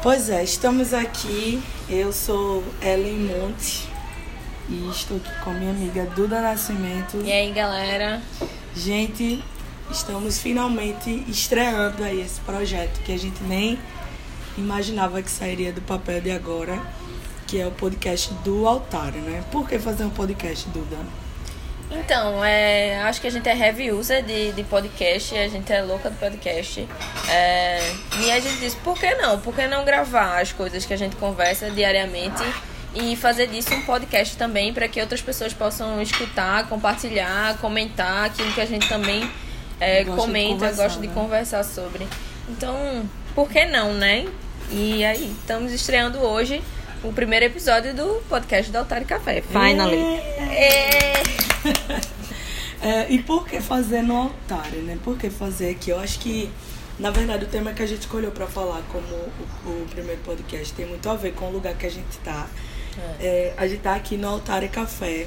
Pois é, estamos aqui. Eu sou Ellen Monte e estou aqui com a minha amiga Duda Nascimento. E aí, galera? Gente, estamos finalmente estreando aí esse projeto que a gente nem imaginava que sairia do papel de agora, que é o podcast do Altar, né? Por que fazer um podcast, Duda? Então, é, acho que a gente é heavy user de, de podcast, a gente é louca do podcast. É, e a gente disse, por que não? Por que não gravar as coisas que a gente conversa diariamente e fazer disso um podcast também para que outras pessoas possam escutar, compartilhar, comentar aquilo que a gente também é, de comenta, conversar, gosta de né? conversar sobre. Então, por que não, né? E aí, estamos estreando hoje o primeiro episódio do podcast do Altar e Café. Finally! É. É, e por que fazer no altar, né? Por que fazer aqui? Eu acho que, na verdade, o tema que a gente escolheu para falar como o, o primeiro podcast tem muito a ver com o lugar que a gente tá. É, a gente tá aqui no Altar e Café,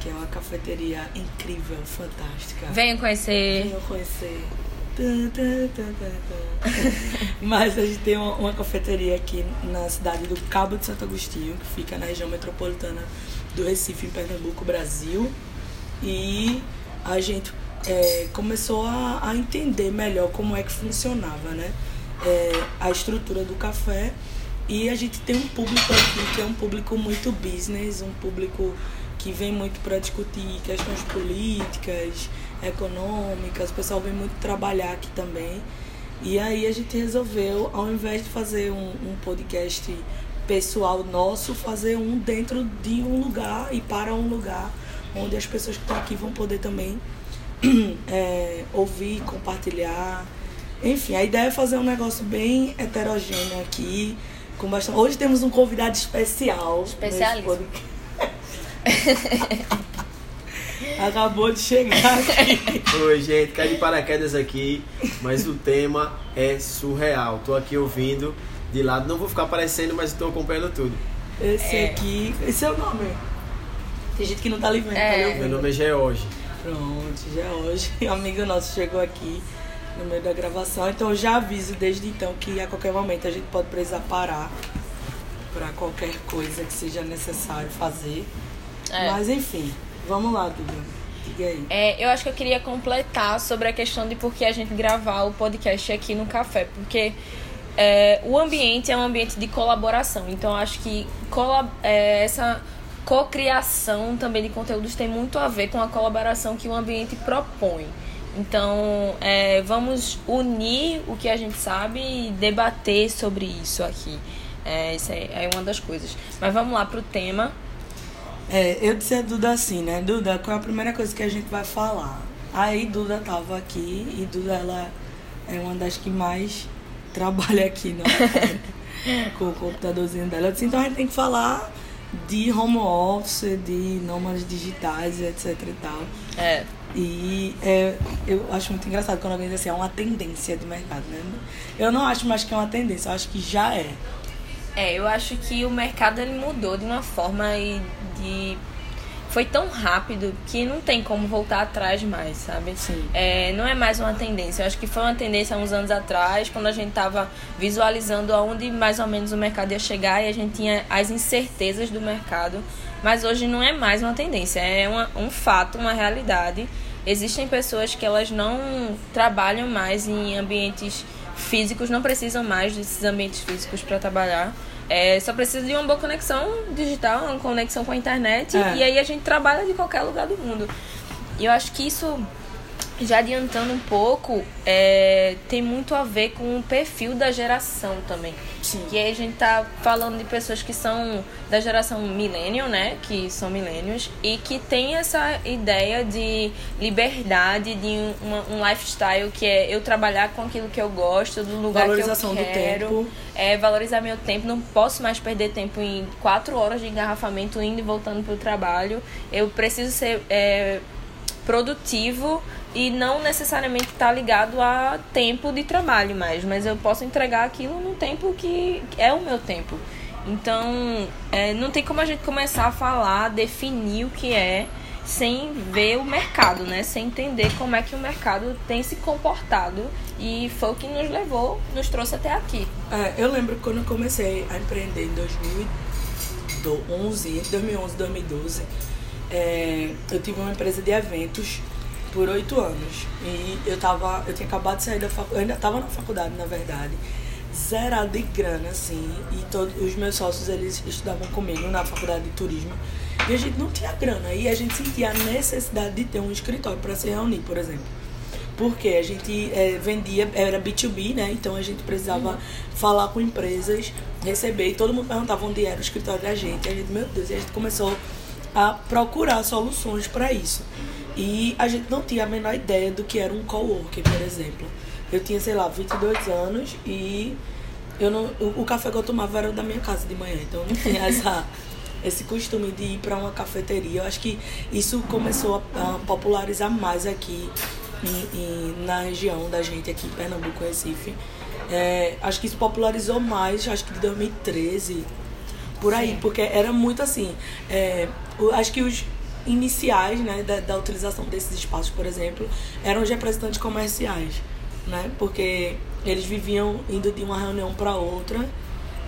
que é uma cafeteria incrível, fantástica. Venham conhecer. Venham conhecer. Mas a gente tem uma, uma cafeteria aqui na cidade do Cabo de Santo Agostinho, que fica na região metropolitana do Recife, em Pernambuco, Brasil. E a gente é, começou a, a entender melhor como é que funcionava, né? É, a estrutura do café. E a gente tem um público aqui que é um público muito business, um público que vem muito para discutir questões políticas, econômicas. O pessoal vem muito trabalhar aqui também. E aí a gente resolveu, ao invés de fazer um, um podcast pessoal nosso, fazer um dentro de um lugar e para um lugar onde as pessoas que estão aqui vão poder também é, ouvir, compartilhar. Enfim, a ideia é fazer um negócio bem heterogêneo aqui. Com bastante... Hoje temos um convidado especial. podcast. Acabou de chegar aqui. Oi, gente, cai de paraquedas aqui, mas o tema é surreal. Tô aqui ouvindo de lado, não vou ficar aparecendo, mas estou acompanhando tudo. Esse É. aqui. Esse é o nome. Tem gente que não tá lhe vendo, É. tá Meu nome é George. Pronto, já hoje. Um amigo nosso chegou aqui no meio da gravação, então eu já aviso desde então que a qualquer momento a gente pode precisar parar para qualquer coisa que seja necessário fazer. É. Mas enfim, vamos lá, aí. É, eu acho que eu queria completar sobre a questão de por que a gente gravar o podcast aqui no café, porque é, o ambiente é um ambiente de colaboração, então acho que é, essa cocriação também de conteúdos tem muito a ver com a colaboração que o ambiente propõe. Então, é, vamos unir o que a gente sabe e debater sobre isso aqui. É, isso é, é uma das coisas. Mas vamos lá pro tema. É, eu disse a Duda assim, né? Duda, qual é a primeira coisa que a gente vai falar? Aí Duda tava aqui e Duda ela é uma das que mais trabalha aqui no com o computadorzinho dela. Eu disse, então a gente tem que falar de home office, de nômades digitais, etc e tal. É, E é, eu acho muito engraçado quando alguém diz assim, é uma tendência de mercado, né? Eu não acho mais que é uma tendência, eu acho que já é. É, eu acho que o mercado ele mudou de uma forma e de foi tão rápido que não tem como voltar atrás mais, sabe? Sim. É, não é mais uma tendência. Eu acho que foi uma tendência há uns anos atrás, quando a gente tava visualizando aonde mais ou menos o mercado ia chegar e a gente tinha as incertezas do mercado. Mas hoje não é mais uma tendência, é uma, um fato, uma realidade. Existem pessoas que elas não trabalham mais em ambientes físicos, não precisam mais desses ambientes físicos para trabalhar. É, só precisa de uma boa conexão digital, uma conexão com a internet, É. e aí a gente trabalha de qualquer lugar do mundo. E eu acho que isso, já adiantando um pouco, é, tem muito a ver com o perfil da geração também. Sim. Que aí a gente tá falando de pessoas que são da geração millennial, né? Que são millennials e que tem essa ideia de liberdade, de um, uma- um lifestyle que é eu trabalhar com aquilo que eu gosto, do lugar que do eu quero. tempo. É, valorizar meu tempo. Não posso mais perder tempo em quatro horas de engarrafamento indo e voltando pro trabalho. Eu preciso ser é, produtivo e não necessariamente estar ligado a tempo de trabalho mais, mas eu posso entregar aquilo no tempo que é o meu tempo. Então, é, não tem como a gente começar a falar, definir o que é sem ver o mercado, né? Sem entender como é que o mercado tem se comportado e foi o que nos levou, nos trouxe até aqui. É, eu lembro quando eu comecei a empreender em 2011, 2011, 2012, é, eu tive uma empresa de eventos por oito anos e eu tava, eu tinha acabado de sair da faculdade, ainda estava na faculdade na verdade, zerado de grana assim e todos os meus sócios eles estudavam comigo na faculdade de turismo e a gente não tinha grana e a gente sentia a necessidade de ter um escritório para se reunir, por exemplo. Porque a gente é, vendia, era B2B, né? Então a gente precisava falar com empresas, receber, e todo mundo perguntava onde era o escritório da gente. E a gente, meu Deus, e a gente começou a procurar soluções para isso. E a gente não tinha a menor ideia do que era um coworking, por exemplo. Eu tinha, sei lá, 22 anos e eu não, o, o café que eu tomava era da minha casa de manhã, então não tinha essa esse costume de ir para uma cafeteria. Eu acho que isso começou a, a popularizar mais aqui em, em, na região da gente, aqui em Pernambuco, Recife. É, acho que isso popularizou mais, acho que de 2013, por aí, Sim. porque era muito assim. É, acho que os iniciais né, da, da utilização desses espaços, por exemplo, eram os representantes comerciais, né? Porque eles viviam indo de uma reunião para outra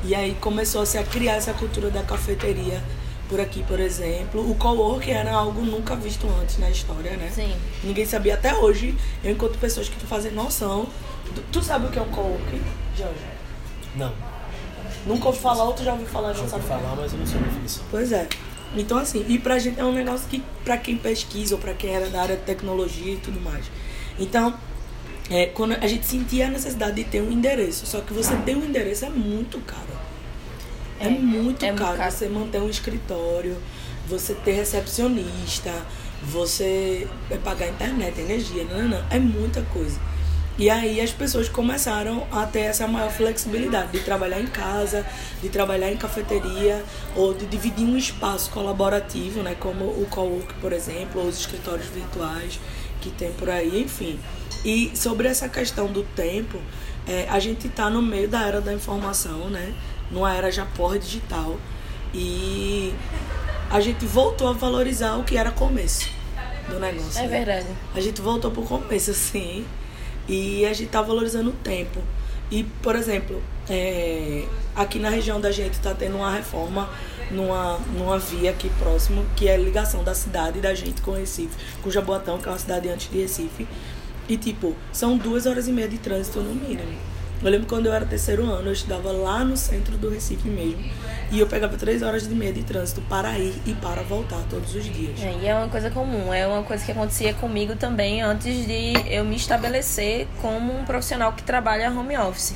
e aí começou -se a criar essa cultura da cafeteria por aqui, por exemplo. O co-work era algo nunca visto antes na história, né? Sim. Ninguém sabia. Até hoje, eu encontro pessoas que tu fazem noção. Tu, tu sabe o que é um co-work, Jorge? Não. Nunca ouvi falar ou tu já ouviu falar? Já ouvi falar, mas eu não sei a definição. Pois é. Então, assim, e pra gente é um negócio que, pra quem pesquisa ou pra quem era da área de tecnologia e tudo mais. Então, é, quando a gente sentia a necessidade de ter um endereço, só que você ter um endereço é muito caro. É, é muito, é caro, caro você manter um escritório, você ter recepcionista, você pagar internet, energia, não, não, não, é muita coisa. E aí as pessoas começaram a ter essa maior flexibilidade de trabalhar em casa, de trabalhar em cafeteria ou de dividir um espaço colaborativo, né, como o cowork, por exemplo, ou os escritórios virtuais que tem por aí, enfim. E sobre essa questão do tempo, é, a gente está no meio da era da informação, né? Numa era já pós-digital. E a gente voltou a valorizar o que era começo do negócio. É né? verdade. A gente voltou pro começo, assim. E a gente tá valorizando o tempo. E, por exemplo, é, aqui na região da gente tá tendo uma reforma numa, numa via aqui próximo, que é a ligação da cidade da gente com Recife, com Jaboatão, que é uma cidade antes de Recife. E, tipo, são duas horas e meia de trânsito no mínimo. Eu lembro quando eu era terceiro ano, eu estudava lá no centro do Recife mesmo. E eu pegava três horas e meia de trânsito para ir e para voltar todos os dias. É, e é uma coisa comum, é uma coisa que acontecia comigo também antes de eu me estabelecer como um profissional que trabalha home office.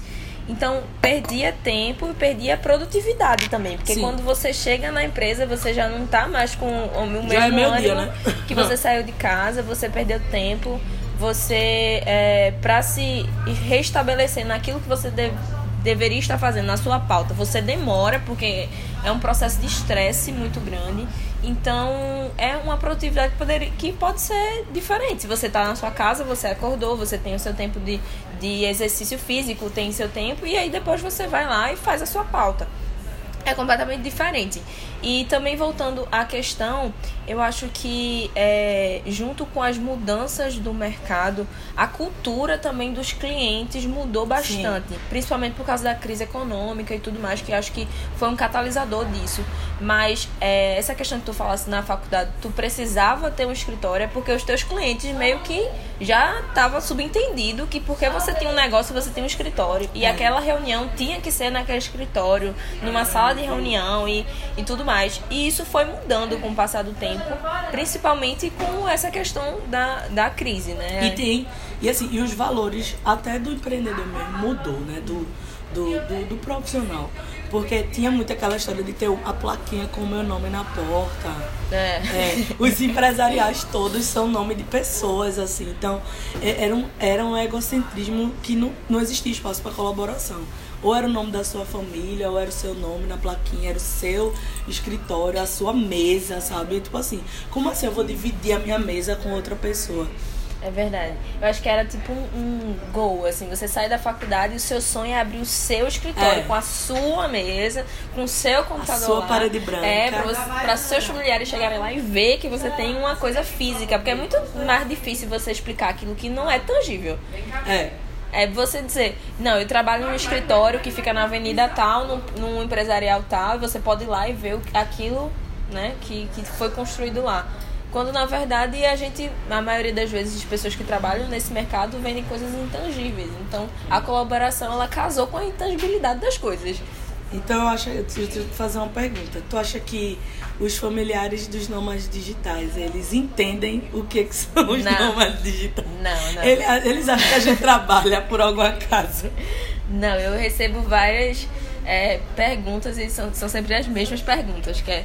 Então, perdia tempo e perdia produtividade também. Porque Sim. quando você chega na empresa, você já não está mais com o mesmo já é ânimo dia, né? que você saiu de casa, você perdeu tempo você, é, para se restabelecer naquilo que você deve, deveria estar fazendo na sua pauta, você demora, porque é um processo de estresse muito grande. Então, é uma produtividade que, poderia, que pode ser diferente. Você está na sua casa, você acordou, você tem o seu tempo de, de exercício físico, tem seu tempo, e aí depois você vai lá e faz a sua pauta. É completamente diferente. E também voltando à questão, eu acho que é, junto com as mudanças do mercado, a cultura também dos clientes mudou bastante, Sim. principalmente por causa da crise econômica e tudo mais, que acho que foi um catalisador disso. Mas é, essa questão que tu falasse na faculdade, tu precisava ter um escritório é porque os teus clientes meio que já estava subentendido que porque você tem um negócio, você tem um escritório. E é. aquela reunião tinha que ser naquele escritório, numa sala de reunião e, e tudo mais. E isso foi mudando com o passar do tempo, principalmente com essa questão da, da crise, né? E tem, e assim, e os valores até do empreendedor mesmo mudou, né? Do, do, do, do profissional. Porque tinha muito aquela história de ter a plaquinha com o meu nome na porta. É. é os empresariais todos são nome de pessoas, assim. Então, é, era um, era um egocentrismo que não, não existia espaço para colaboração. Ou era o nome da sua família, ou era o seu nome na plaquinha, era o seu escritório, a sua mesa, sabe? Tipo assim, como assim eu vou dividir a minha mesa com outra pessoa? É verdade. Eu acho que era tipo um, um gol, assim. Você sai da faculdade e o seu sonho é abrir o seu escritório É. com a sua mesa, com o seu computador sua lá. parede branca. É, pra, você, pra seus familiares chegarem lá e ver que você tem uma coisa física. Porque é muito mais difícil você explicar aquilo que não é tangível. É. É você dizer, não, eu trabalho num escritório que fica na avenida tal, num, num empresarial tal, e você pode ir lá e ver aquilo né, que, que foi construído lá. Quando na verdade a gente, a maioria das vezes, as pessoas que trabalham nesse mercado vendem coisas intangíveis. Então a colaboração ela casou com a intangibilidade das coisas. Então eu acho, eu te te fazer uma pergunta. Tu acha que os familiares dos nômades digitais, eles entendem o que, que são os Não. nômades digitais? Não, não. Ele- eles acham que a gente trabalha por algum acaso. Não, eu recebo várias é, perguntas e são, são sempre as mesmas perguntas, que é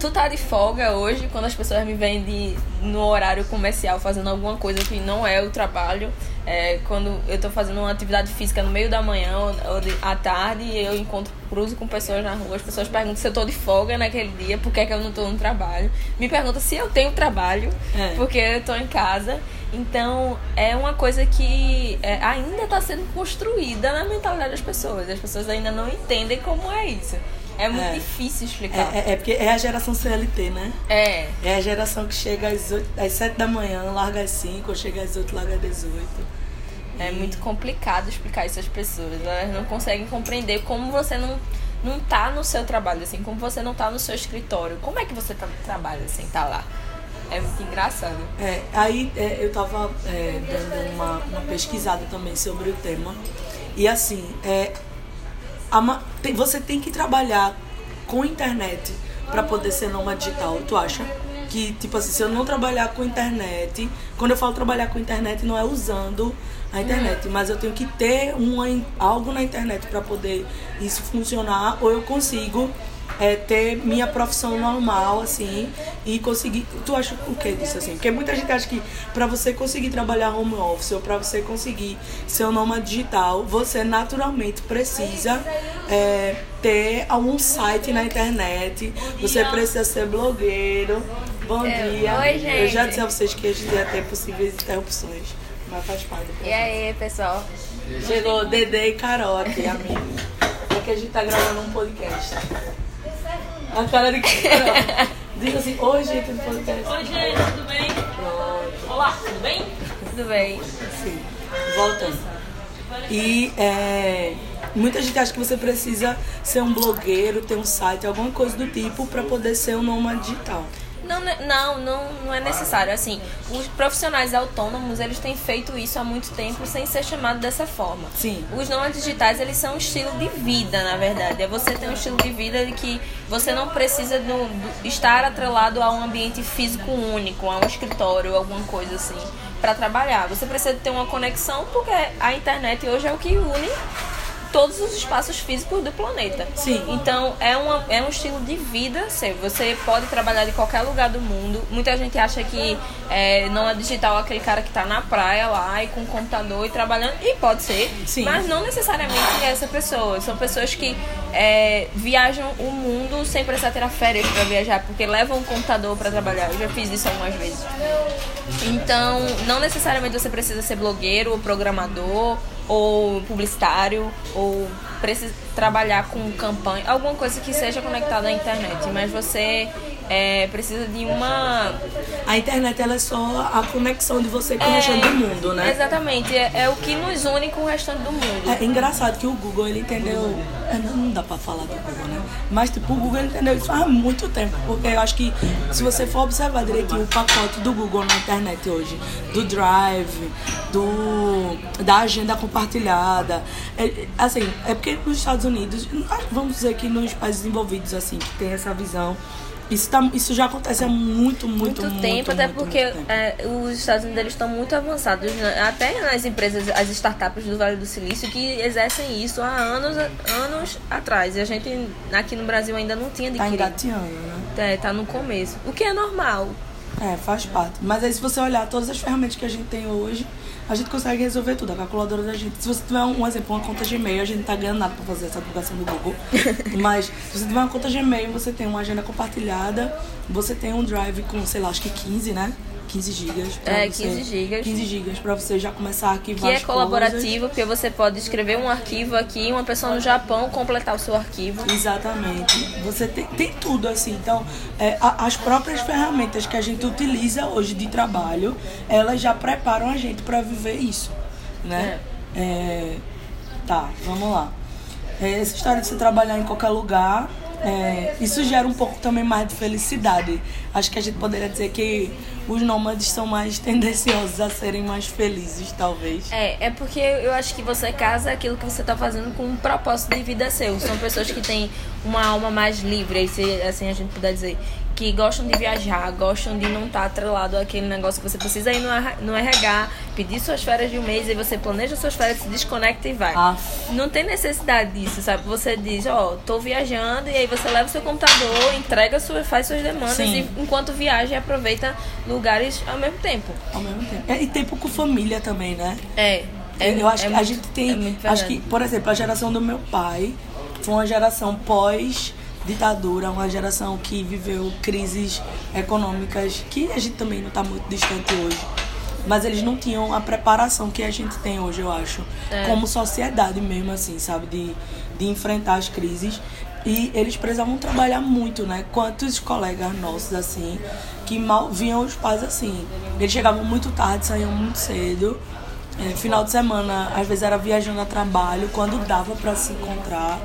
tu tá de folga hoje quando as pessoas me veem de, no horário comercial fazendo alguma coisa que não é o trabalho. É, quando eu tô fazendo uma atividade física no meio da manhã ou, de, à tarde e eu encontro, cruzo com pessoas na rua, as pessoas perguntam se eu tô de folga naquele dia, por que, é que eu não tô no trabalho. Me perguntam se eu tenho trabalho, É. porque eu tô em casa. Então, é uma coisa que é, ainda está sendo construída na mentalidade das pessoas. As pessoas ainda não entendem como é isso. É muito É. difícil explicar. É, é, é porque é a geração CLT, né? É. É a geração que chega às, 8, às 7 da manhã, larga às 5, ou chega às 8, larga às 18. É muito complicado explicar isso às pessoas. Elas não conseguem compreender como você não, não tá no seu trabalho, assim, como você não tá no seu escritório. Como é que você tá no trabalho, assim, tá lá? É muito engraçado. É, aí é, eu tava é, dando uma, uma pesquisada também sobre o tema. E assim, é, a tem- você tem que trabalhar com internet para poder ser nômade digital, tu acha? Que, tipo assim, se eu não trabalhar com internet, quando eu falo trabalhar com internet, não é usando a internet, mas eu tenho que ter uma, algo na internet para poder isso funcionar, ou eu consigo é, ter minha profissão normal, assim, e conseguir. Tu acha o que disso, assim? Porque muita gente acha que pra você conseguir trabalhar home office ou pra você conseguir ser um nômade digital, você naturalmente precisa é, ter algum site na internet, você precisa ser blogueiro. Bom É, dia. oi, Eu já gente. disse a vocês que a gente ia ter possíveis interrupções, mas faz parte. E aí, pessoal? Chegou Dedê e Carol aqui, amigo. Porque a gente tá gravando um podcast. A cara de Carol. Diz assim, oi gente do podcast. Oi, gente, tudo bem? Olá, tudo bem? Tudo bem? Sim. Voltando. E é, muita gente acha que você precisa ser um blogueiro, ter um site, alguma coisa do tipo pra poder ser um nômade digital. Não, não, não, não é necessário. Assim, os profissionais autônomos, eles têm feito isso há muito tempo sem ser chamado dessa forma. Sim. Os nômades digitais, eles são um estilo de vida, na verdade. É você ter um estilo de vida de que você não precisa do- do- estar atrelado a um ambiente físico único, a um escritório, alguma coisa assim, para trabalhar. Você precisa ter uma conexão, porque a internet hoje é o que une todos os espaços físicos do planeta. Sim. Então é, uma, é um estilo de vida seu. Você pode trabalhar de qualquer lugar do mundo. Muita gente acha que é, não é digital aquele cara que tá na praia lá e com o computador e trabalhando. E pode ser. Sim. Mas não necessariamente é essa pessoa. São pessoas que é, viajam o mundo sem precisar tirar férias para viajar, porque levam um computador para trabalhar. Eu já fiz isso algumas vezes. Então, não necessariamente você precisa ser blogueiro ou programador ou publicitário ou precisa trabalhar com campanha, alguma coisa que seja conectada à internet, mas você é, precisa de uma A internet ela é só a conexão de você com o restante do mundo, né? Exatamente, é, é o que nos une com o restante do mundo. É engraçado que o Google ele entendeu. é, Não não dá pra falar do Google, né? Mas tipo, o Google entendeu isso há muito tempo. Porque eu acho que se você for observar direitinho o pacote do Google na internet hoje, do Drive, do da agenda compartilhada, é, assim, é porque nos Estados Unidos, vamos dizer que nos países desenvolvidos, assim, que tem essa visão. Isso, tá, isso já acontece há muito, muito, muito, muito tempo, até muito, porque muito tempo. é, os Estados Unidos estão muito avançados, né? até nas empresas, as startups do Vale do Silício, que exercem isso há anos, anos atrás. E a gente aqui no Brasil ainda não tinha Tá adquirido. engateando, né? É, tá no começo. O que é normal. É, faz parte. Mas aí se você olhar todas as ferramentas que a gente tem hoje, a gente consegue resolver tudo. A calculadora da gente. Se você tiver um, um exemplo, uma conta Gmail, a gente não tá ganhando nada pra fazer essa divulgação do Google. Mas se você tiver uma conta Gmail, você tem uma agenda compartilhada, você tem um drive com, sei lá, acho que 15, né? 15 gigas. É, você- 15 gigas. 15 gigas pra você já começar a arquivar Que é colaborativo, porque você pode escrever um arquivo aqui e uma pessoa no Japão completar o seu arquivo. coisas. Exatamente. Você tem, tem tudo assim. Então, é, a- as próprias ferramentas que a gente utiliza hoje de trabalho, elas já preparam a gente para viver isso, né? É, tá, vamos lá. É, essa história de você trabalhar em qualquer lugar, é, isso gera um pouco também mais de felicidade. Acho que a gente poderia dizer que os nômades são mais tendenciosos a serem mais felizes, talvez. É, é porque eu acho que você casa aquilo que você tá fazendo com um propósito de vida seu. São pessoas que têm uma alma mais livre, se assim a gente puder dizer. Que gostam de viajar, gostam de não estar atrelado àquele negócio que você precisa ir no, RH pedir suas férias de um mês, e você planeja suas férias, se desconecta e vai. Ah. Não tem necessidade disso, sabe? Você diz, ó, tô viajando, e aí você leva o seu computador, entrega, sua, faz suas demandas, Sim. e enquanto viaja, aproveita lugares ao mesmo tempo. Ao mesmo tempo. É, e tempo com família também, né? É. é eu acho é que a muito- gente tem. é acho que, por exemplo, a geração do meu pai foi uma geração pós-ditadura, uma geração que viveu crises econômicas que a gente também não está muito distante hoje. Mas eles não tinham a preparação que a gente tem hoje, eu acho. É. Como sociedade mesmo, assim, sabe? De, de enfrentar as crises. E eles precisavam trabalhar muito, né? Quantos colegas nossos, assim, que mal viam os pais assim. Eles chegavam muito tarde, saíam muito cedo. É, final de semana, às vezes era viajando a trabalho, quando dava para se encontrar.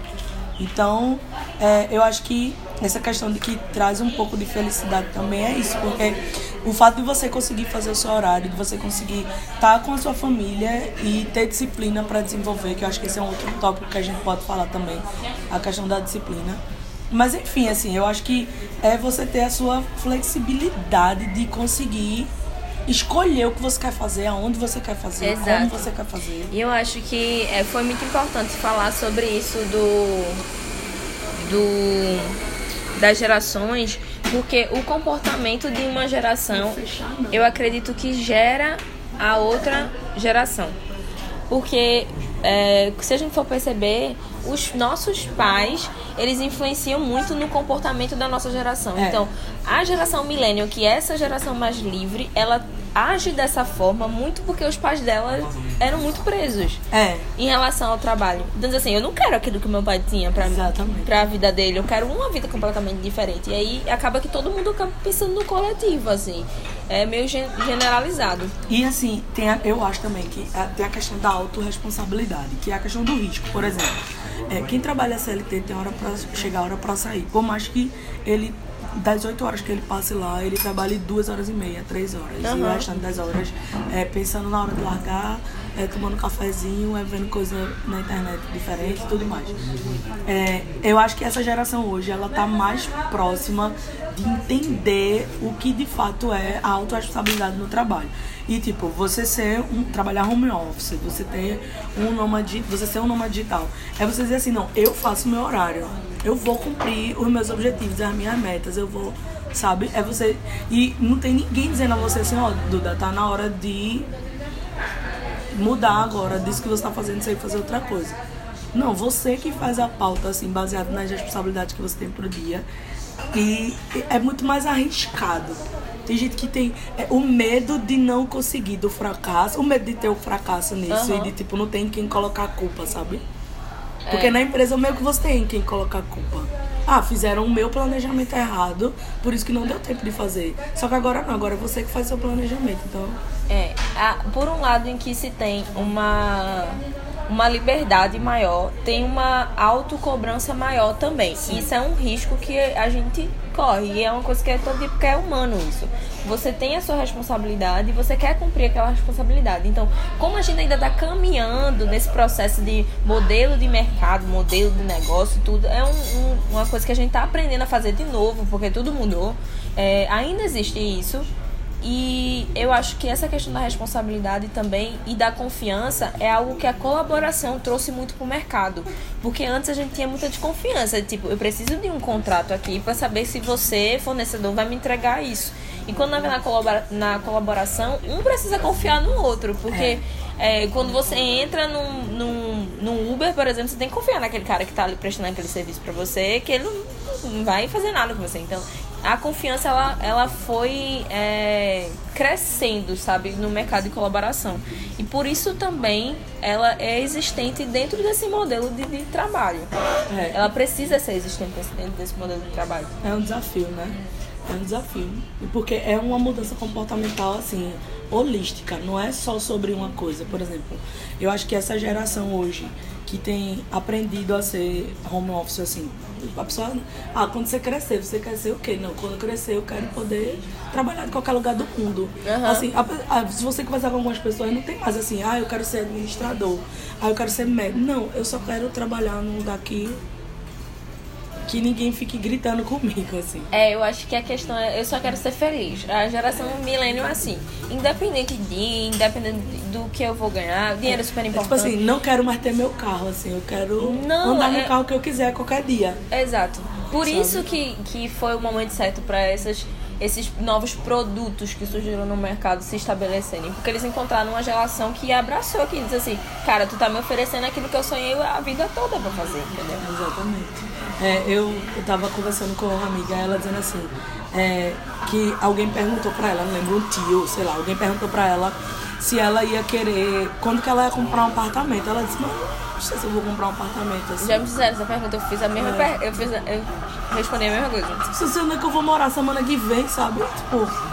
Então, é, eu acho que essa questão de que traz um pouco de felicidade também é isso, porque o fato de você conseguir fazer o seu horário, de você conseguir estar com a sua família e ter disciplina para desenvolver, que eu acho que esse é um outro tópico que a gente pode falar também, a questão da disciplina. Mas enfim, assim, eu acho que é você ter a sua flexibilidade de conseguir escolher o que você quer fazer, aonde você quer fazer, Exato. como você quer fazer. E eu acho que é, foi muito importante falar sobre isso do, do das gerações, porque o comportamento de uma geração, eu acredito que gera a outra geração. Porque é, se a gente for perceber, os nossos pais, eles influenciam muito no comportamento da nossa geração. É. Então, a geração millennial, que é essa geração mais livre, ela age dessa forma muito porque os pais dela eram muito presos É, em relação ao trabalho. Então, assim, eu não quero aquilo que meu pai tinha pra, Exatamente. pra vida dele, eu quero uma vida completamente diferente. E aí acaba que todo mundo acaba pensando no coletivo, assim. É meio gen- generalizado. E assim, tem a- eu acho também que a- tem a questão da autorresponsabilidade, que é a questão do risco. Por exemplo, é, quem trabalha CLT tem hora pra chegar hora pra sair. Por mais que ele, das 8 horas que ele passe lá, ele trabalhe duas horas e meia, três horas. E o restante das horas é, pensando na hora de largar, é, tomando um cafezinho, é, vendo coisa na internet diferente e tudo mais. É, eu acho que essa geração hoje, ela tá mais próxima de entender o que de fato é a autorresponsabilidade no trabalho. E tipo, você ser um trabalhar home office, você ter um nômade, você ser um nômade digital. É você dizer assim, não, eu faço meu horário. Eu vou cumprir os meus objetivos, as minhas metas, eu vou, sabe? É você e não tem ninguém dizendo a você assim, ó, Duda, tá na hora de mudar agora disso que você tá fazendo, você fazer outra coisa. Não, você que faz a pauta, assim, baseado nas responsabilidades que você tem pro dia. E é muito mais arriscado. Tem gente que tem é, o medo de não conseguir, do fracasso, o medo de ter o fracasso nisso Aham. e de, tipo, não tem quem colocar a culpa, sabe? Porque na empresa meio que você tem quem colocar a culpa. Ah, fizeram o meu planejamento errado, por isso que não deu tempo de fazer. Só que agora não, agora é você que faz seu planejamento. Então, É, por um lado em que se tem uma uma liberdade maior, tem uma autocobrança maior também. Isso é um risco que a gente corre. E é uma coisa que é todo tipo que é humano isso. Você tem a sua responsabilidade e você quer cumprir aquela responsabilidade. Então, como a gente ainda está caminhando nesse processo de modelo de mercado, modelo de negócio, tudo, é um- um- uma coisa que a gente está aprendendo a fazer de novo, porque tudo mudou. É, ainda existe isso. E eu acho que essa questão da responsabilidade também e da confiança é algo que a colaboração trouxe muito pro mercado. Porque antes a gente tinha muita desconfiança. Tipo, eu preciso de um contrato aqui para saber se você, fornecedor, vai me entregar isso. E quando na, na, colabora- na colaboração, um precisa confiar no outro. Porque é, quando você entra num, num, num Uber, por exemplo, você tem que confiar naquele cara que tá ali prestando aquele serviço para você, que ele não, não vai fazer nada com você. Então, a confiança ela, ela foi é, crescendo, sabe, no mercado de colaboração. E por isso também ela é existente dentro desse modelo de, de trabalho. É. Ela precisa ser existente dentro desse modelo de trabalho. É um desafio, né? É um desafio. Porque é uma mudança comportamental, assim, holística. Não é só sobre uma coisa. Por exemplo, eu acho que essa geração hoje que tem aprendido a ser home office, assim, a pessoa, ah, quando você crescer, você quer ser o quê? Não, quando eu crescer eu quero poder trabalhar em qualquer lugar do mundo. Aham. Assim, a- a- se você conversar com algumas pessoas, não tem mais assim, ah, eu quero ser administrador, ah, eu quero ser médico. Não, eu só quero trabalhar num lugar que, que ninguém fique gritando comigo, assim. É, eu acho que a questão é, eu só quero ser feliz. A geração milênio é assim, independente de, independente do que eu vou ganhar, dinheiro é super É tipo importante. assim, não quero mais ter meu carro, assim, eu quero Não, andar no é- carro que eu quiser qualquer dia. Exato. Por Sabe? isso que, que foi o momento certo para essas esses novos produtos que surgiram no mercado se estabelecerem. Porque eles encontraram uma geração que abraçou, que diz assim, cara, tu tá me oferecendo aquilo que eu sonhei a vida toda pra fazer, entendeu? Exatamente. É, eu, eu tava conversando com uma amiga, ela dizendo assim, é, que alguém perguntou pra ela, não lembro, um tio, sei lá, alguém perguntou pra ela se ela ia querer, quando que ela ia comprar um apartamento. Ela disse, mano, não sei se eu vou comprar um apartamento assim. Já me fizeram essa pergunta, eu fiz a mesma É. per... eu, fiz a- eu respondi a mesma coisa. Se você onde é que eu vou morar semana que vem, sabe? Tipo.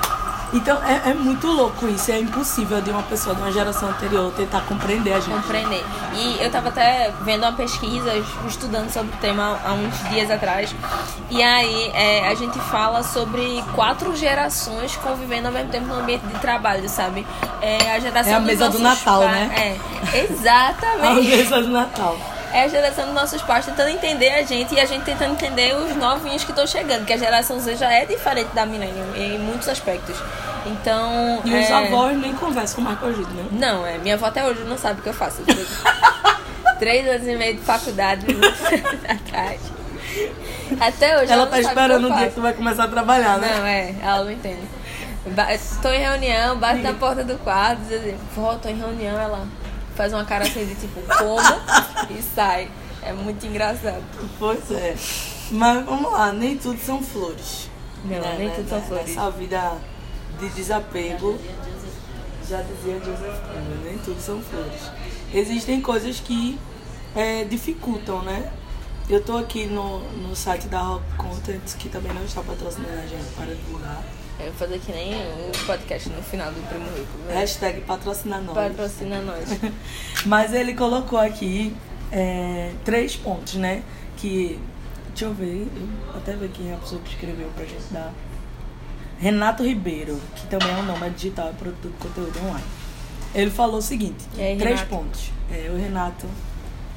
Então é, é muito louco isso, é impossível de uma pessoa de uma geração anterior tentar compreender a gente. compreender. E eu tava até vendo uma pesquisa, estudando sobre o tema há uns dias atrás. E aí é, a gente fala sobre quatro gerações convivendo ao mesmo tempo no ambiente de trabalho, sabe? É a geração É a mesa do Natal, pa- né? É, A exatamente. mesa do Natal. É a geração dos nossos pais tentando entender a gente e a gente tentando entender os novinhos que estão chegando, que a geração Z já é diferente da Millennium em muitos aspectos. Então. E os é... avós nem conversam com a gente, né? Não, é. Minha avó até hoje não sabe o que eu faço. Três anos e meio de faculdade atrás. Até hoje Ela ela, tá esperando o o dia que tu vai começar a trabalhar, né? Não, é. Ela não entende. Tô em reunião, bate na porta do quarto, diz assim, vó, tô em reunião, ela faz uma cara assim de tipo, como? E sai. É muito engraçado. Pois é. Mas vamos lá, nem tudo são flores. Não, Né, nem né, tudo são né? flores. Nessa vida de desapego, já dizia Joseph Campbell, nem tudo são flores. Existem coisas que é, dificultam, né? Eu tô aqui no, no site da Rock Content, que também não está patrocinando a gente para divulgar. Eu vou fazer que nem o podcast no final do Primo Rico. né? Hashtag patrocina nós. Patrocina nós. Mas ele colocou aqui é, três pontos, né? Que. Deixa eu ver, eu até ver quem é a pessoa que escreveu pra gente dar. Renato Ribeiro, que também é um nome é digital, é produtor de conteúdo online. Ele falou o seguinte: aí, três Renato? pontos. É, o Renato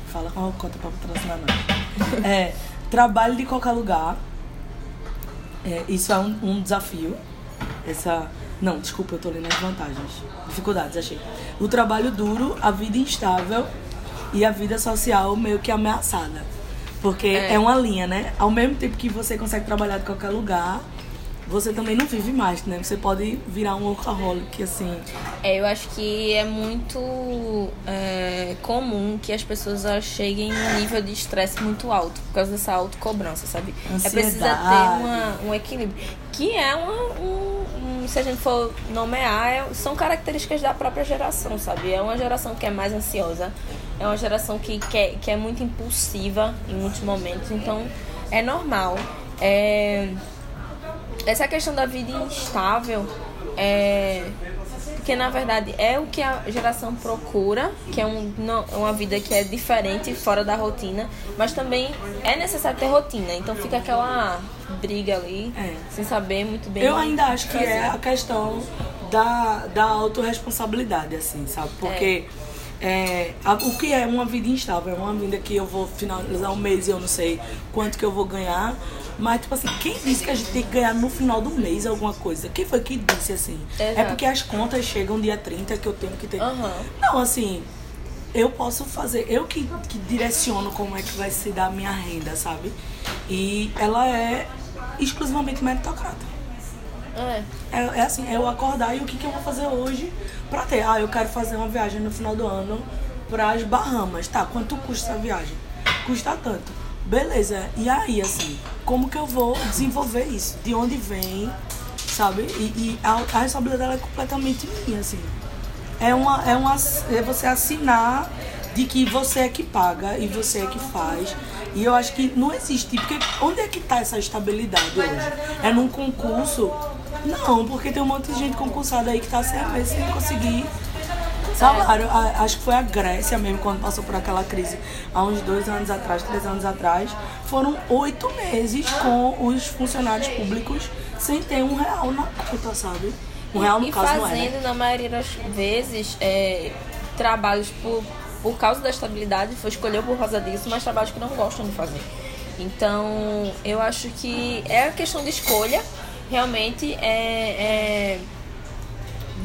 fala com a conta pra patrocinar nós. é, trabalho de qualquer lugar. É, isso é um, um desafio. Essa. Não, desculpa, eu tô lendo as vantagens. Dificuldades, achei. O trabalho duro, a vida instável e a vida social meio que ameaçada. Porque É. é. uma linha, né? Ao mesmo tempo que você consegue trabalhar de qualquer lugar, você também não vive mais, né? Você pode virar um workaholic, assim. É, eu acho que é muito é, comum que as pessoas cheguem num nível de estresse muito alto por causa dessa autocobrança, sabe? É preciso ter Ansiedade. uma, um equilíbrio. Que é uma, um, um- Se a gente for nomear, é- são características da própria geração, sabe? É uma geração que é mais ansiosa, é uma geração que, quer, que é muito impulsiva em muitos momentos, então é normal. É, essa questão da vida instável é porque na verdade é o que a geração procura, que é um, não- uma vida que é diferente, fora da rotina, mas também é necessário ter rotina, então fica aquela briga ali, É. sem saber muito bem. Eu ainda acho que fazer. é a questão da, da autorresponsabilidade, assim, sabe? Porque é, a- o que é uma vida instável? É uma vida que eu vou finalizar um mês e eu não sei quanto que eu vou ganhar. Mas, tipo assim, quem disse que a gente tem que ganhar no final do mês alguma coisa? Quem foi que disse assim? É Exato. porque as contas chegam dia 30 que eu tenho que ter. Aham. Não, assim, eu posso fazer, eu que, que direciono como é que vai se dar a minha renda, sabe? E ela é exclusivamente meritocrata. É. É, é assim, é eu acordar e o que, que eu vou fazer hoje pra ter. Ah, eu quero fazer uma viagem no final do ano para as Bahamas. Tá, quanto custa essa viagem? Custa tanto. Beleza, e aí, assim, como que eu vou desenvolver isso? De onde vem, sabe? E, e a, a responsabilidade é completamente minha, assim. É, uma, é, uma, é você assinar de que você é que paga e você é que faz. E eu acho que não existe, porque onde é que está essa estabilidade hoje? É num concurso? Não, porque tem um monte de gente concursada aí que está sem, sem conseguir salário. A- Acho que foi a Grécia mesmo, quando passou por aquela crise há uns dois anos atrás, três anos atrás. Foram oito meses com os funcionários públicos sem ter um real na conta, sabe? Um real no e caso não é, fazendo, né? na maioria das vezes, é, trabalhos por, por causa da estabilidade, foi escolher por causa disso, mas trabalhos que não gostam de fazer. Então, eu acho que é a questão de escolha, realmente é, é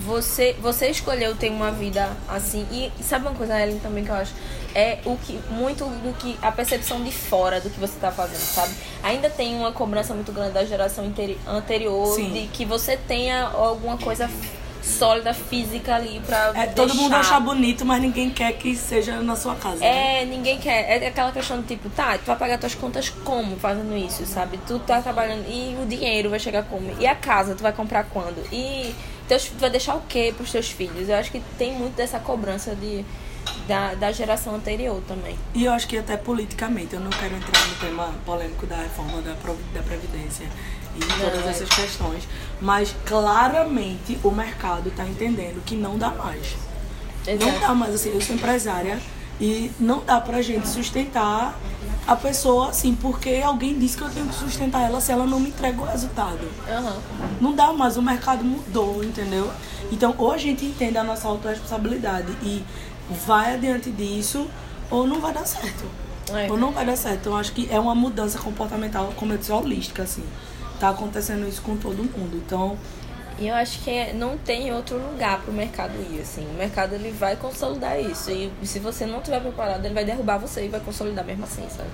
você, você escolheu ter uma vida assim. E sabe uma coisa, Ellen, também que eu acho? É o que muito do que a percepção de fora do que você tá fazendo, sabe? Ainda tem uma cobrança muito grande da geração anterior Sim. de que você tenha alguma coisa sólida física ali pra É, todo mundo deixar. acha bonito, mas ninguém quer que seja na sua casa. né? É, ninguém quer. É aquela questão do tipo, tá, tu vai pagar tuas contas como fazendo isso, sabe? Tu tá trabalhando e o dinheiro vai chegar como? E a casa, tu vai comprar quando? E teus, tu vai deixar o quê pros teus filhos? Eu acho que tem muito dessa cobrança de, da, da geração anterior também. E eu acho que até politicamente, eu não quero entrar no tema polêmico da reforma da, da Previdência e todas essas questões, mas claramente o mercado está entendendo que não dá mais. Não dá mais, assim, eu sou empresária e não dá pra gente sustentar a pessoa assim, porque alguém disse que eu tenho que sustentar ela se ela não me entrega o resultado. Aham. Não dá mais, o mercado mudou, entendeu? Então, ou a gente entende a nossa autorresponsabilidade e vai adiante disso, ou não vai dar certo. É. Ou não vai dar certo. Então, acho que é uma mudança comportamental, como eu disse, holística, assim. Tá acontecendo isso com todo mundo. Então, E eu acho que não tem outro lugar pro mercado ir, assim. O mercado ele vai consolidar isso. E se você não estiver preparado, ele vai derrubar você e vai consolidar mesmo assim, sabe?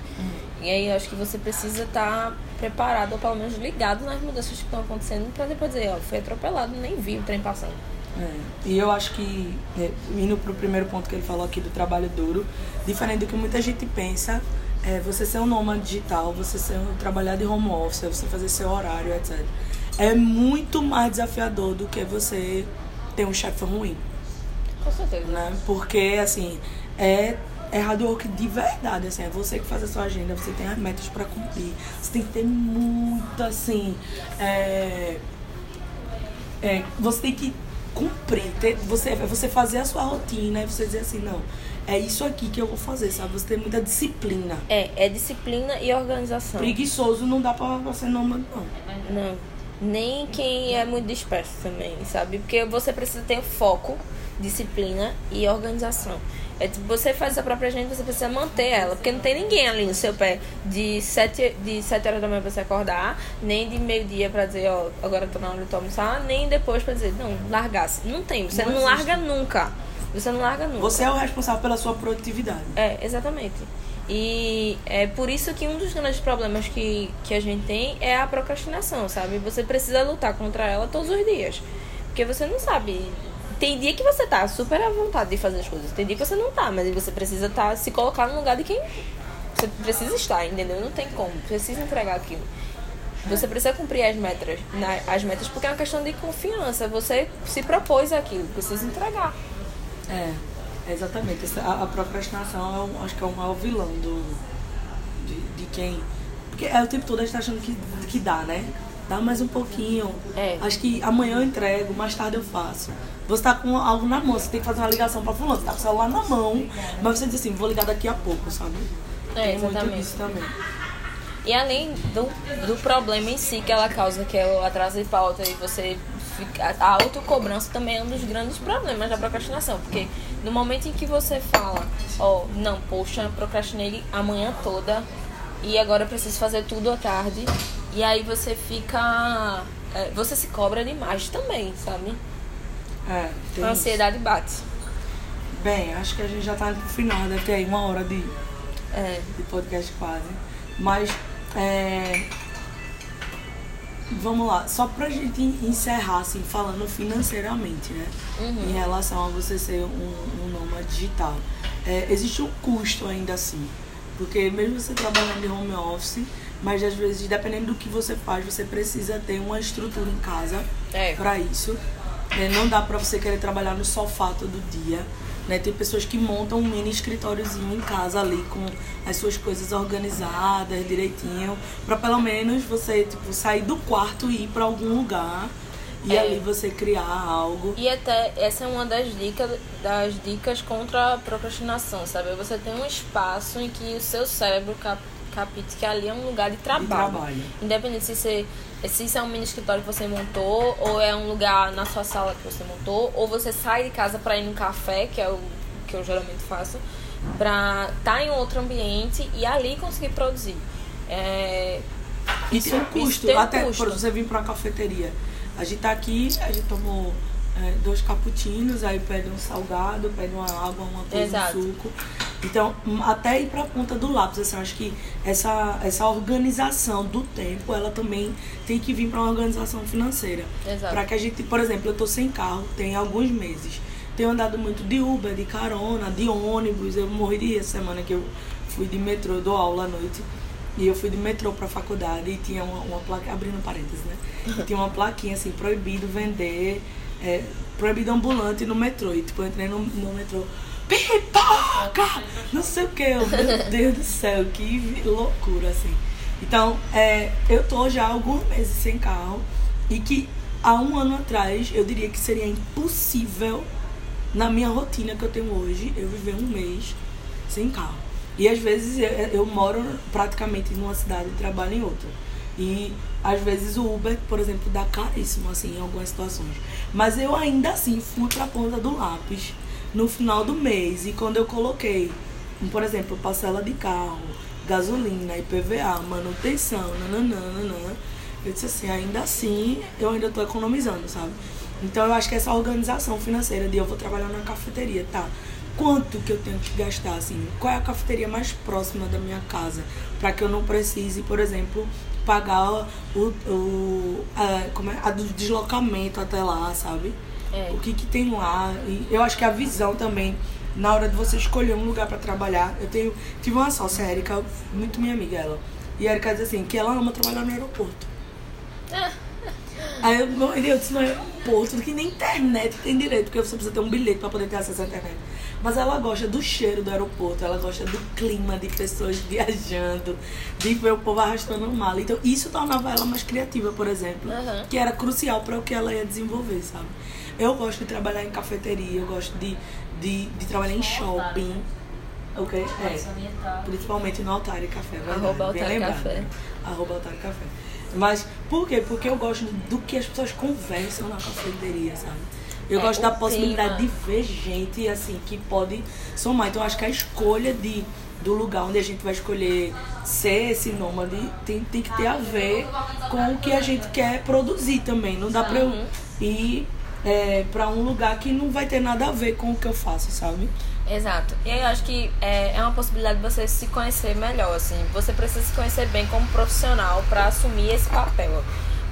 E aí eu acho que você precisa estar preparado, ou pelo menos ligado nas mudanças que estão acontecendo, pra depois dizer, ó, fui atropelado, nem vi o trem passando. É, e eu acho que, é, indo pro primeiro ponto que ele falou aqui do trabalho duro, diferente do que muita gente pensa, é você ser um nômade digital, você ser um, trabalhar de home office, você fazer seu horário, etc. É muito mais desafiador do que você ter um chefe ruim, Com certeza. né? Porque, assim, é, é hard work de verdade, assim, é você que faz a sua agenda, você tem as metas pra cumprir, você tem que ter muito, assim, é, é, você tem que cumprir, ter, você, é você fazer a sua rotina e você dizer assim, não, é isso aqui que eu vou fazer, sabe? Você tem muita disciplina. É, é disciplina e organização. Preguiçoso não dá pra você não, não. Não. Nem quem é muito disperso também, sabe? Porque você precisa ter foco, disciplina e organização. É tipo, você faz a própria agenda, você precisa manter ela. Porque não tem ninguém ali no seu pé de sete, de sete horas da manhã pra você acordar, nem de meio-dia pra dizer, ó, agora tô na hora de almoçar, nem depois pra dizer, não, largasse. Não tem, você Não não, larga nunca. Você não larga nunca. Você é o responsável pela sua produtividade. É, exatamente. E é por isso que um dos grandes problemas que, que a gente tem é a procrastinação, sabe? Você precisa lutar contra ela todos os dias. Porque você não sabe. Tem dia que você tá super à vontade de fazer as coisas. Tem dia que você não tá, mas você precisa tá, se colocar no lugar de quem você precisa estar, entendeu? Não tem como. Precisa entregar aquilo. Você precisa cumprir as metas, na- as metas porque é uma questão de confiança. Você se propôs aquilo, precisa entregar. É, exatamente. A, a procrastinação é um, acho que é o maior vilão do, de, de quem. Porque é o tempo todo a gente tá achando que, que dá, né? Dá mais um pouquinho. É. Acho que amanhã eu entrego, mais tarde eu faço. Você tá com algo na mão, você tem que fazer uma ligação pra fulano, você tá com o celular na mão, mas você diz assim, vou ligar daqui a pouco, sabe? É, Tem muito exatamente. disso também. E além do, do problema em si que ela causa, que é o atraso de pauta, e você fica. A autocobrança também é um dos grandes problemas da procrastinação. Porque no momento em que você fala, ó, não, poxa, procrastinei a manhã toda e agora eu preciso fazer tudo à tarde. E aí você fica. é, você se cobra demais também, sabe? É, tem A isso. ansiedade bate. Bem, acho que a gente já tá no final, deve ter aí uma hora de, É. de podcast quase. Mas, é, vamos lá, só pra gente encerrar, assim, falando financeiramente, né? Em relação a você ser um, um nômade digital. É, existe um custo ainda assim. Porque mesmo você trabalhando em home office, mas às vezes, dependendo do que você faz, você precisa ter uma estrutura em casa É. para isso. né? Não dá pra você querer trabalhar no sofá todo dia. Né? Tem pessoas que montam um mini escritóriozinho em casa ali com as suas coisas organizadas direitinho, para pelo menos você tipo sair do quarto e ir para algum lugar e É. ali você criar algo. E até essa é uma das dicas, das dicas contra a procrastinação, sabe? Você tem um espaço em que o seu cérebro cap, capite que ali é um lugar de trabalho. trabalho. Independente se, você, se isso é um mini escritório que você montou, ou é um lugar na sua sala que você montou, ou você sai de casa para ir num café, que é o que eu geralmente faço, pra estar em outro ambiente e ali conseguir produzir. É, E tem um isso custo, tem um até custo. por você vir pra uma cafeteria. A gente tá aqui, a gente tomou é, dois cappuccinos, aí pede um salgado, pede uma água, uma coisa, Exato. um suco. Então, hum, até ir pra ponta do lápis, assim, eu acho que essa, essa organização do tempo, ela também tem que vir pra uma organização financeira. Pra que a gente, por exemplo, eu tô sem carro, tem alguns meses. Tenho andado muito de Uber, de carona, de ônibus. Eu morri de essa semana que eu fui de metrô, dou aula à noite. E eu fui de metrô pra faculdade e tinha uma, uma placa, abrindo parênteses, né? E tinha uma plaquinha assim, proibido vender, é, proibido ambulante no metrô. E tipo, eu entrei no, no metrô, pipoca! Não sei o que, eu, meu Deus do céu, que loucura, assim. Então, é, eu tô já há alguns meses sem carro e que há um ano atrás eu diria que seria impossível na minha rotina que eu tenho hoje eu viver um mês sem carro. E às vezes eu, eu moro praticamente numa cidade e trabalho em outra. E às vezes o Uber, por exemplo, dá caríssimo assim em algumas situações. Mas eu ainda assim fui pra ponta do lápis no final do mês e quando eu coloquei, por exemplo, parcela de carro, gasolina, IPVA, manutenção, nananana, eu disse assim, ainda assim eu ainda tô economizando, sabe? Então eu acho que essa organização financeira de eu vou trabalhar na cafeteria, tá? Quanto que eu tenho que gastar, assim? Qual é a cafeteria mais próxima da minha casa? Para que eu não precise, por exemplo, pagar o, o a, como é? a do deslocamento até lá, sabe? É. O que, que tem lá. E eu acho que a visão também, na hora de você escolher um lugar para trabalhar, eu tenho. Tive uma sócia, a Erika, muito minha amiga ela. E a Erika diz assim, que ela ama trabalhar no aeroporto. Aí eu, meu Deus, isso no aeroporto, que nem internet tem direito, porque você precisa ter um bilhete para poder ter acesso à internet. Mas ela gosta do cheiro do aeroporto, ela gosta do clima de pessoas viajando, de ver o povo arrastando mala. Então isso tornava ela mais criativa, por exemplo, Aham. que era crucial para o que ela ia desenvolver, sabe? Eu gosto de trabalhar em cafeteria, eu gosto de, de, de trabalhar em shopping. Ok? É. Principalmente no Altário Café, verdade, Arroba lembrado. Café. Arroba Altário Café. Mas por quê? Porque eu gosto do que as pessoas conversam na cafeteria, sabe? Eu É, gosto da possibilidade clima. de ver gente assim que pode somar. Então acho que a escolha de, do lugar onde a gente vai escolher ser esse nômade tem, tem que ter a ver com o que a gente quer produzir também. Não dá pra eu Uhum. ir é, pra um lugar que não vai ter nada a ver com o que eu faço, sabe? Exato. E aí eu acho que é, é uma possibilidade de você se conhecer melhor, assim. Você precisa se conhecer bem como profissional para assumir esse papel.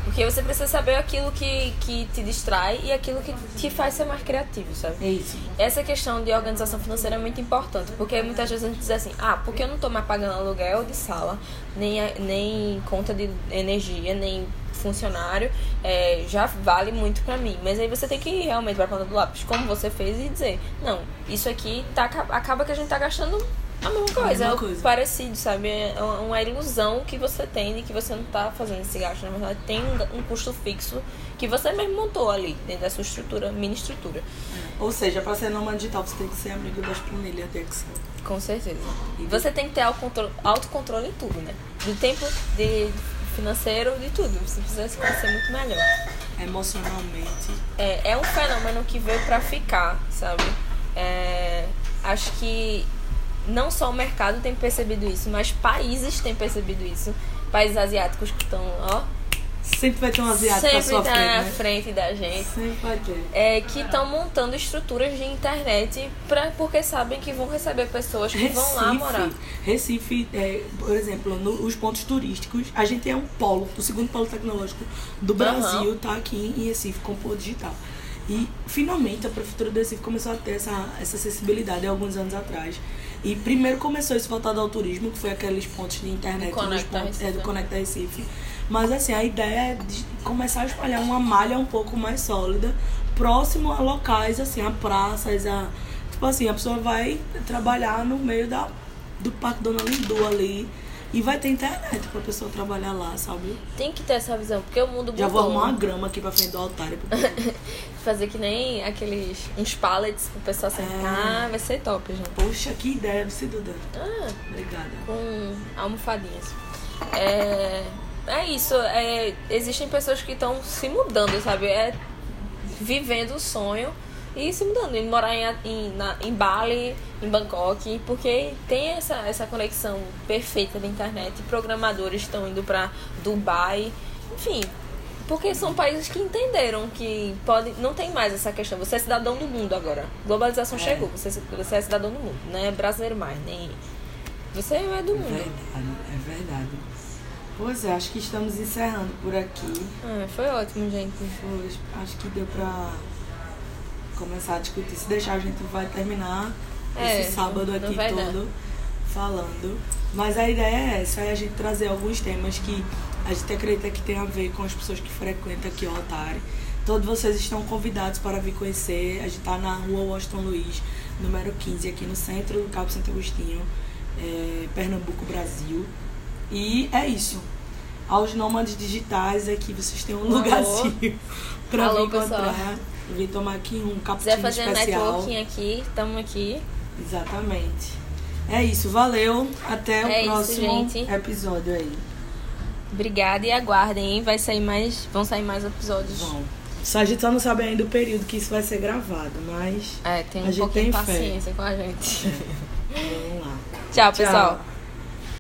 Porque você precisa saber aquilo que, que te distrai e aquilo que te faz ser mais criativo, sabe? É isso. Essa questão de organização financeira é muito importante, porque muitas vezes a gente diz assim, ah, porque eu não tô mais pagando aluguel de sala, nem, nem conta de energia, nem funcionário, é, já vale muito pra mim. Mas aí você tem que ir realmente pra ponta do lápis, como você fez, e dizer, não, isso aqui tá, acaba que a gente tá gastando a mesma coisa, mesma é o coisa. parecido, sabe? É uma ilusão que você tem de que você não tá fazendo esse gasto. Na verdade, tem um, um custo fixo que você mesmo montou ali, dentro da sua estrutura, mini estrutura. Ou seja, para ser nômade digital, você tem que ser amigo das planilhas de Excel. Com certeza. E você tem que ter autocontrole, autocontrole em tudo, né? Do tempo de financeiro, de tudo. Você precisa se conhecer muito melhor. Emocionalmente. É, é um fenômeno que veio pra ficar, sabe? É, acho que não só o mercado tem percebido isso, mas países têm percebido isso. Países asiáticos que estão, ó, Sempre vai ter um asiático à sempre sua tá frente, na né? frente da gente. Sempre vai ter. É, que estão montando estruturas de internet pra, porque sabem que vão receber pessoas que vão lá morar. Recife, é, por exemplo, no- os pontos turísticos, a gente é um polo, o segundo polo tecnológico do Brasil tá aqui em Recife com o polo digital. E finalmente a prefeitura do Recife começou a ter essa, essa acessibilidade há alguns anos atrás E primeiro começou isso voltado ao turismo, que foi aqueles pontos de internet, Do Conecta pontos, é, Recife. do Conecta Recife. Mas assim, a ideia é de começar a espalhar uma malha um pouco mais sólida, próximo a locais, assim, a praças, a. Tipo assim, a pessoa vai trabalhar no meio da, do Parque Dona Lindu ali. E vai ter internet pra pessoa trabalhar lá, sabe? Tem que ter essa visão, porque o mundo Já vou mudou. arrumar uma grama aqui pra frente do altar. e pro- Fazer que nem aqueles uns pallets pro pessoal sentar, vai ser top, gente. Poxa, que ideia, você Duda. Ah, Obrigada. com almofadinhas. É, é isso, é, existem pessoas que estão se mudando, sabe? É vivendo o sonho e se mudando, indo morar em, em, na, em Bali, em Bangkok, porque tem essa, essa conexão perfeita da internet. Programadores estão indo para Dubai, enfim. Porque são países que entenderam que pode, não tem mais essa questão. Você é cidadão do mundo agora. Globalização chegou. Você, você é cidadão do mundo. Não é brasileiro mais. Nem, você é do É mundo. verdade, é verdade. Pois é, acho que estamos encerrando por aqui. Ah, foi ótimo, gente. Hoje, acho que deu pra começar a discutir. Se deixar, a gente vai terminar É, esse sábado não aqui dar. todo falando. Mas a ideia é essa, é a gente trazer alguns temas que a gente acredita que tem a ver com as pessoas que frequentam aqui o Altare. Todos vocês estão convidados para vir conhecer. A gente está na rua Washington Luiz, número 15, aqui no centro do Cabo Santo Agostinho, é, Pernambuco, Brasil. E é isso. Aos nômades digitais aqui, vocês têm um Alô. lugarzinho para Alô, vir encontrar. Vir tomar aqui um Se quiser cappuccino fazer especial. networking aqui, estamos aqui. Exatamente. É isso, valeu. Até o É isso, próximo gente. episódio aí. Obrigada e aguardem, hein? Vai sair mais. Vão sair mais episódios. Bom, só a gente só não sabe ainda o período que isso vai ser gravado, mas É, tem A um gente pouquinho de tem fé. paciência com a gente. vamos lá. Tchau, pessoal. Tchau.